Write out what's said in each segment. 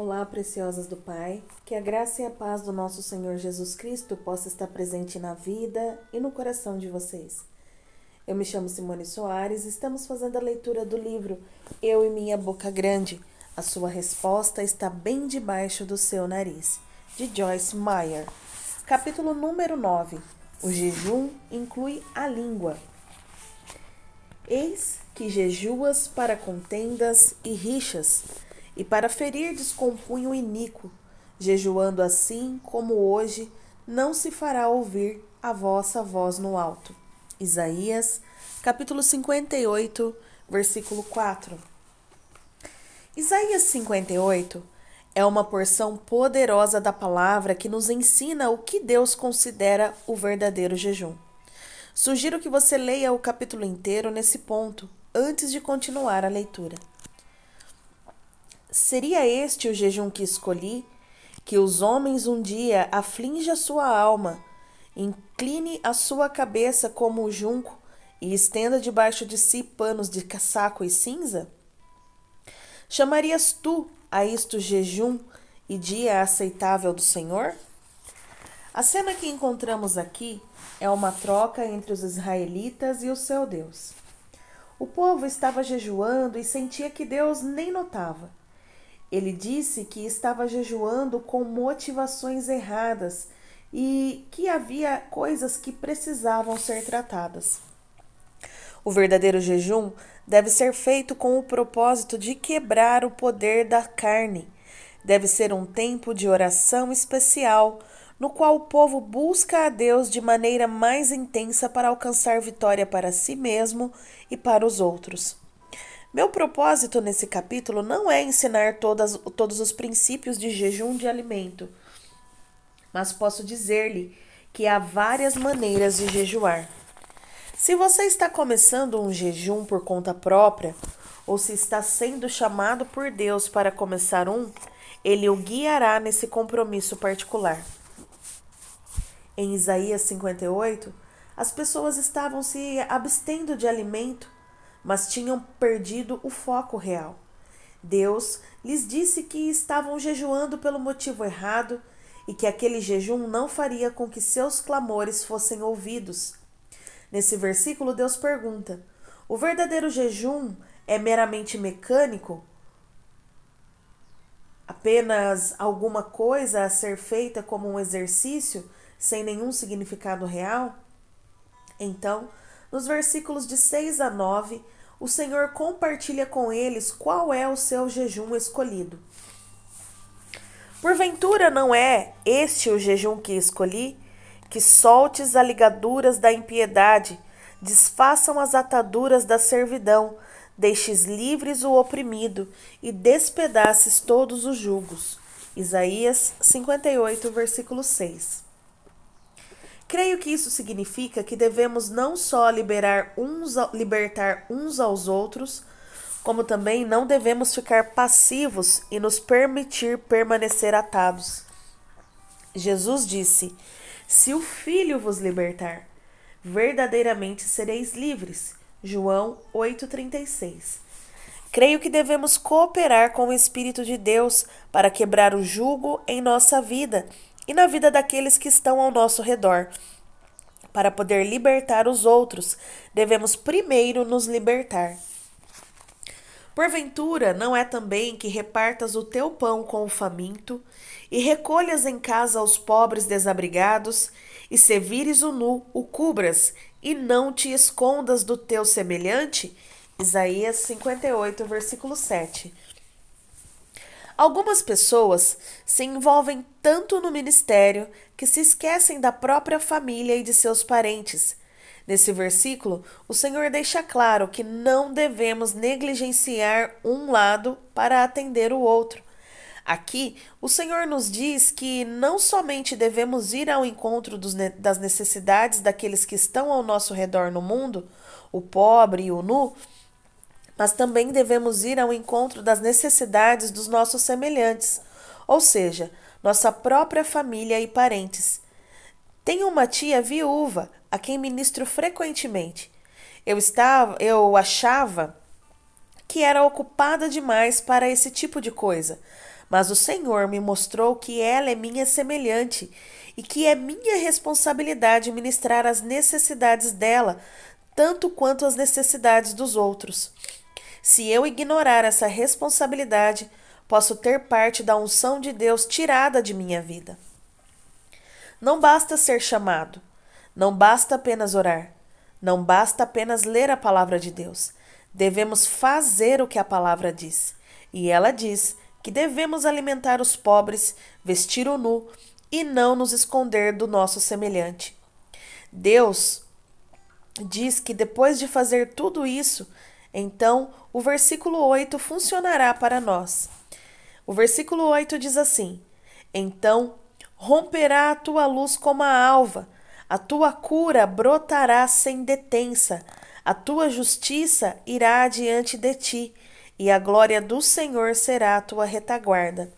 Olá, preciosas do Pai. Que a graça e a paz do nosso Senhor Jesus Cristo possa estar presente na vida e no coração de vocês. Eu me chamo Simone Soares e estamos fazendo a leitura do livro Eu e Minha Boca Grande. A sua resposta está bem debaixo do seu nariz, de Joyce Meyer. Capítulo número 9. O jejum inclui a língua. Eis que jejuas para contendas e rixas e para ferir descompunho iníquo, jejuando assim como hoje, não se fará ouvir a vossa voz no alto. Isaías, capítulo 58, versículo 4. Isaías 58 é uma porção poderosa da palavra que nos ensina o que Deus considera o verdadeiro jejum. Sugiro que você leia o capítulo inteiro nesse ponto, antes de continuar a leitura. Seria este o jejum que escolhi? Que os homens um dia aflinja sua alma, incline a sua cabeça como o junco e estenda debaixo de si panos de casaco e cinza? Chamarias tu a isto jejum e dia aceitável do Senhor? A cena que encontramos aqui é uma troca entre os israelitas e o seu Deus. O povo estava jejuando e sentia que Deus nem notava. Ele disse que estava jejuando com motivações erradas e que havia coisas que precisavam ser tratadas. O verdadeiro jejum deve ser feito com o propósito de quebrar o poder da carne. Deve ser um tempo de oração especial, no qual o povo busca a Deus de maneira mais intensa para alcançar vitória para si mesmo e para os outros. Meu propósito nesse capítulo não é ensinar todas, todos os princípios de jejum de alimento, mas posso dizer-lhe que há várias maneiras de jejuar. Se você está começando um jejum por conta própria, ou se está sendo chamado por Deus para começar um, ele o guiará nesse compromisso particular. Em Isaías 58, as pessoas estavam se abstendo de alimento mas tinham perdido o foco real. Deus lhes disse que estavam jejuando pelo motivo errado e que aquele jejum não faria com que seus clamores fossem ouvidos. Nesse versículo, Deus pergunta: o verdadeiro jejum é meramente mecânico? Apenas alguma coisa a ser feita como um exercício sem nenhum significado real? Então, nos versículos de 6 a 9, o Senhor compartilha com eles qual é o seu jejum escolhido. Porventura não é este o jejum que escolhi? Que soltes as ligaduras da impiedade, desfaçam as ataduras da servidão, deixes livres o oprimido e despedaces todos os julgos. Isaías 58, versículo 6. Creio que isso significa que devemos não só liberar uns, libertar uns aos outros, como também não devemos ficar passivos e nos permitir permanecer atados. Jesus disse: Se o Filho vos libertar, verdadeiramente sereis livres. João 8,36. Creio que devemos cooperar com o Espírito de Deus para quebrar o jugo em nossa vida e na vida daqueles que estão ao nosso redor. Para poder libertar os outros, devemos primeiro nos libertar. Porventura, não é também que repartas o teu pão com o faminto, e recolhas em casa os pobres desabrigados, e se vires o nu, o cubras, e não te escondas do teu semelhante? Isaías 58, versículo 7. Algumas pessoas se envolvem tanto no ministério que se esquecem da própria família e de seus parentes. Nesse versículo, o Senhor deixa claro que não devemos negligenciar um lado para atender o outro. Aqui, o Senhor nos diz que não somente devemos ir ao encontro dos, das necessidades daqueles que estão ao nosso redor no mundo, o pobre e o nu, mas também devemos ir ao encontro das necessidades dos nossos semelhantes, ou seja, nossa própria família e parentes. Tenho uma tia viúva a quem ministro frequentemente. Eu estava, eu achava que era ocupada demais para esse tipo de coisa. Mas o Senhor me mostrou que ela é minha semelhante e que é minha responsabilidade ministrar as necessidades dela, tanto quanto as necessidades dos outros. Se eu ignorar essa responsabilidade, posso ter parte da unção de Deus tirada de minha vida. Não basta ser chamado, não basta apenas orar, não basta apenas ler a palavra de Deus. Devemos fazer o que a palavra diz. E ela diz que devemos alimentar os pobres, vestir o nu e não nos esconder do nosso semelhante. Deus diz que depois de fazer tudo isso, então o versículo 8 funcionará para nós. O versículo 8 diz assim: Então romperá a tua luz como a alva, a tua cura brotará sem detença, a tua justiça irá adiante de ti, e a glória do Senhor será a tua retaguarda.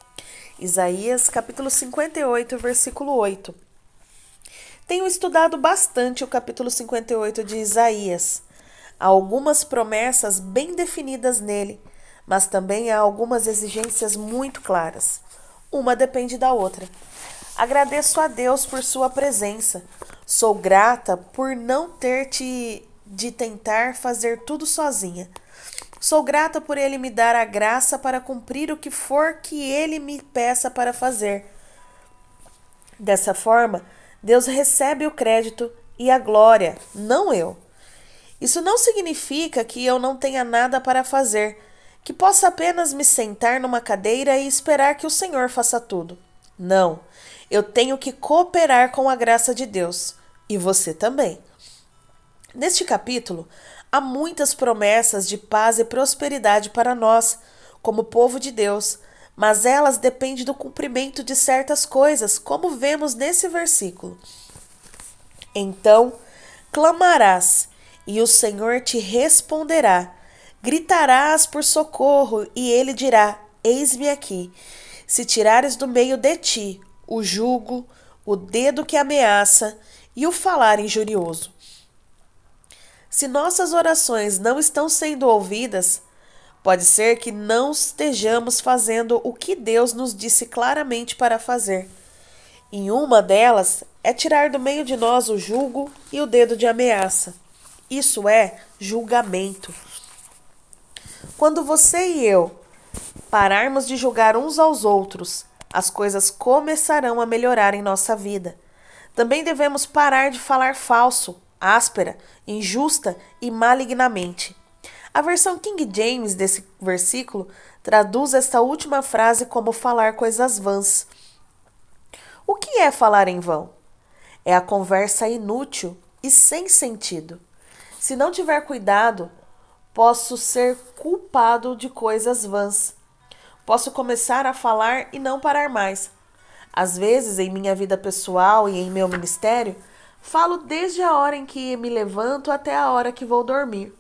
Isaías capítulo 58, versículo 8. Tenho estudado bastante o capítulo 58 de Isaías. Há algumas promessas bem definidas nele, mas também há algumas exigências muito claras. Uma depende da outra. Agradeço a Deus por sua presença. Sou grata por não ter te de tentar fazer tudo sozinha. Sou grata por ele me dar a graça para cumprir o que for que ele me peça para fazer. Dessa forma, Deus recebe o crédito e a glória, não eu. Isso não significa que eu não tenha nada para fazer, que possa apenas me sentar numa cadeira e esperar que o Senhor faça tudo. Não, eu tenho que cooperar com a graça de Deus. E você também. Neste capítulo, há muitas promessas de paz e prosperidade para nós, como povo de Deus, mas elas dependem do cumprimento de certas coisas, como vemos nesse versículo. Então clamarás, e o Senhor te responderá. Gritarás por socorro, e ele dirá: Eis-me aqui. Se tirares do meio de ti o jugo, o dedo que ameaça e o falar injurioso. Se nossas orações não estão sendo ouvidas, pode ser que não estejamos fazendo o que Deus nos disse claramente para fazer. E uma delas é tirar do meio de nós o julgo e o dedo de ameaça. Isso é julgamento. Quando você e eu pararmos de julgar uns aos outros, as coisas começarão a melhorar em nossa vida. Também devemos parar de falar falso, áspera, injusta e malignamente. A versão King James desse versículo traduz esta última frase como falar coisas vãs. O que é falar em vão? É a conversa inútil e sem sentido. Se não tiver cuidado, posso ser culpado de coisas vãs. Posso começar a falar e não parar mais. Às vezes, em minha vida pessoal e em meu ministério, falo desde a hora em que me levanto até a hora que vou dormir.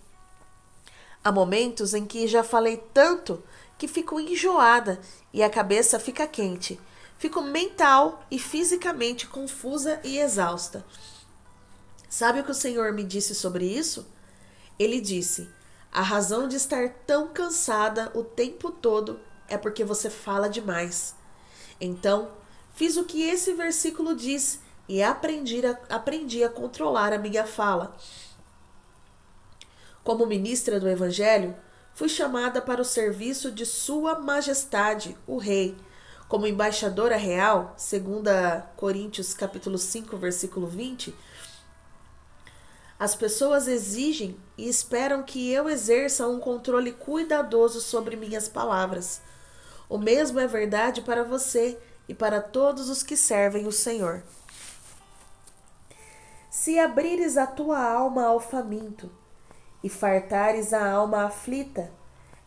Há momentos em que já falei tanto que fico enjoada e a cabeça fica quente. Fico mental e fisicamente confusa e exausta. Sabe o que o Senhor me disse sobre isso? Ele disse: a razão de estar tão cansada o tempo todo é porque você fala demais. Então, fiz o que esse versículo diz e aprendi a, aprendi a controlar a minha fala. Como ministra do Evangelho, fui chamada para o serviço de Sua Majestade, o Rei, como embaixadora real, segundo Coríntios capítulo 5, versículo 20, as pessoas exigem e esperam que eu exerça um controle cuidadoso sobre minhas palavras. O mesmo é verdade para você e para todos os que servem o Senhor. Se abrires a tua alma ao faminto e fartares a alma aflita,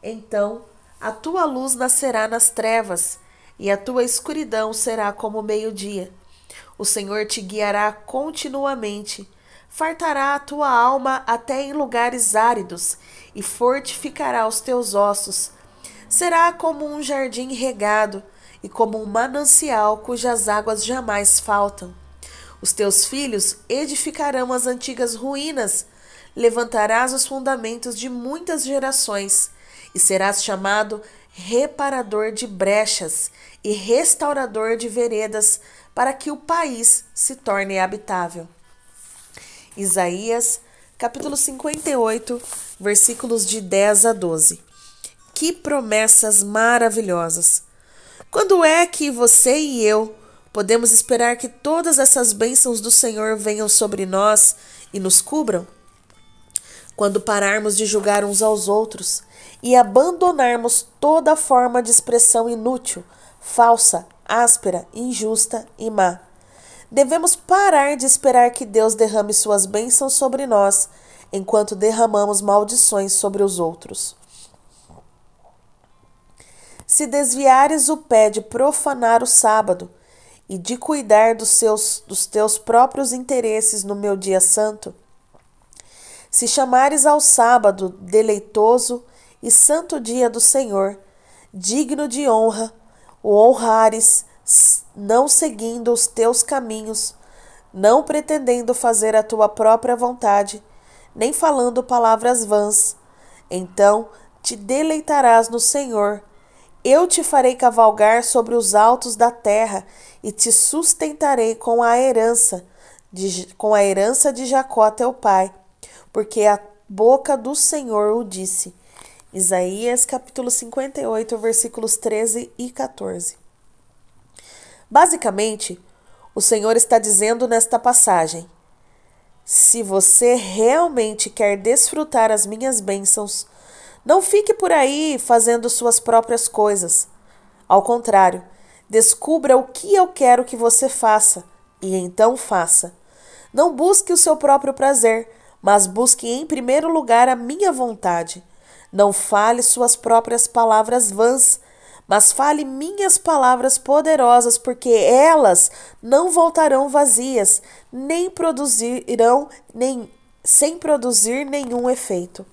então a tua luz nascerá nas trevas e a tua escuridão será como meio-dia. O Senhor te guiará continuamente fartará a tua alma até em lugares áridos e fortificará os teus ossos. Será como um jardim regado e como um manancial cujas águas jamais faltam. Os teus filhos edificarão as antigas ruínas, levantarás os fundamentos de muitas gerações e serás chamado reparador de brechas e restaurador de veredas, para que o país se torne habitável. Isaías, capítulo 58, versículos de 10 a 12. Que promessas maravilhosas! Quando é que você e eu podemos esperar que todas essas bênçãos do Senhor venham sobre nós e nos cubram? Quando pararmos de julgar uns aos outros e abandonarmos toda forma de expressão inútil, falsa, áspera, injusta e má. Devemos parar de esperar que Deus derrame suas bênçãos sobre nós, enquanto derramamos maldições sobre os outros. Se desviares o pé de profanar o sábado e de cuidar dos, seus, dos teus próprios interesses no meu dia santo, se chamares ao sábado deleitoso e santo dia do Senhor, digno de honra, o honrares, não seguindo os teus caminhos, não pretendendo fazer a tua própria vontade, nem falando palavras vãs. Então te deleitarás no Senhor. Eu te farei cavalgar sobre os altos da terra e te sustentarei com a herança de, com a herança de Jacó teu pai, porque a boca do Senhor o disse. Isaías capítulo 58, versículos 13 e 14. Basicamente, o Senhor está dizendo nesta passagem: se você realmente quer desfrutar as minhas bênçãos, não fique por aí fazendo suas próprias coisas. Ao contrário, descubra o que eu quero que você faça e então faça. Não busque o seu próprio prazer, mas busque em primeiro lugar a minha vontade. Não fale suas próprias palavras vãs, mas fale minhas palavras poderosas, porque elas não voltarão vazias, nem produzirão nem sem produzir nenhum efeito.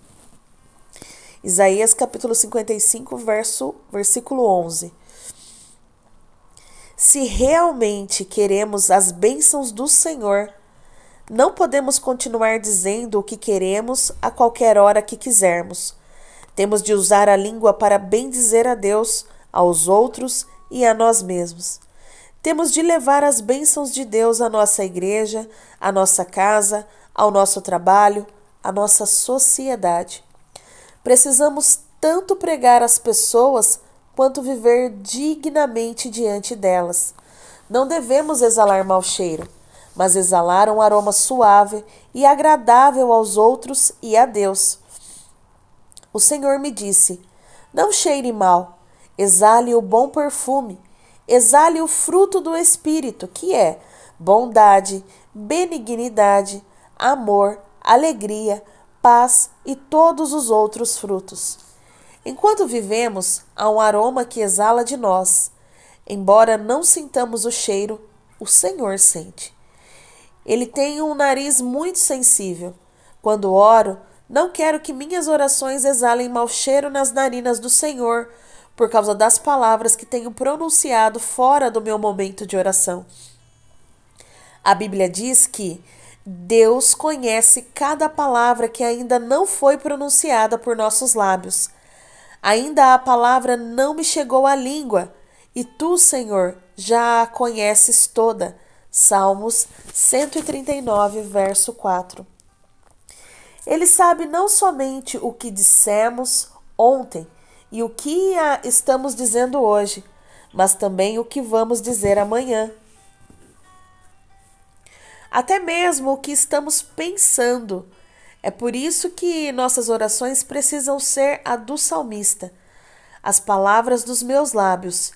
Isaías capítulo 55, verso, versículo 11. Se realmente queremos as bênçãos do Senhor, não podemos continuar dizendo o que queremos a qualquer hora que quisermos temos de usar a língua para bendizer a Deus, aos outros e a nós mesmos. Temos de levar as bênçãos de Deus à nossa igreja, à nossa casa, ao nosso trabalho, à nossa sociedade. Precisamos tanto pregar às pessoas quanto viver dignamente diante delas. Não devemos exalar mau cheiro, mas exalar um aroma suave e agradável aos outros e a Deus. O Senhor me disse: Não cheire mal, exale o bom perfume, exale o fruto do Espírito, que é bondade, benignidade, amor, alegria, paz e todos os outros frutos. Enquanto vivemos, há um aroma que exala de nós. Embora não sintamos o cheiro, o Senhor sente. Ele tem um nariz muito sensível. Quando oro, não quero que minhas orações exalem mau cheiro nas narinas do Senhor, por causa das palavras que tenho pronunciado fora do meu momento de oração. A Bíblia diz que Deus conhece cada palavra que ainda não foi pronunciada por nossos lábios. Ainda a palavra não me chegou à língua, e tu, Senhor, já a conheces toda. Salmos 139, verso 4. Ele sabe não somente o que dissemos ontem e o que estamos dizendo hoje, mas também o que vamos dizer amanhã. Até mesmo o que estamos pensando. É por isso que nossas orações precisam ser a do salmista. As palavras dos meus lábios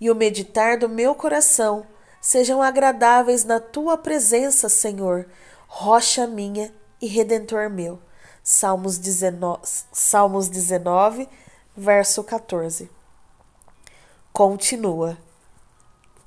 e o meditar do meu coração sejam agradáveis na tua presença, Senhor, rocha minha e redentor meu. Salmos 19, Salmos 19 verso 14. Continua.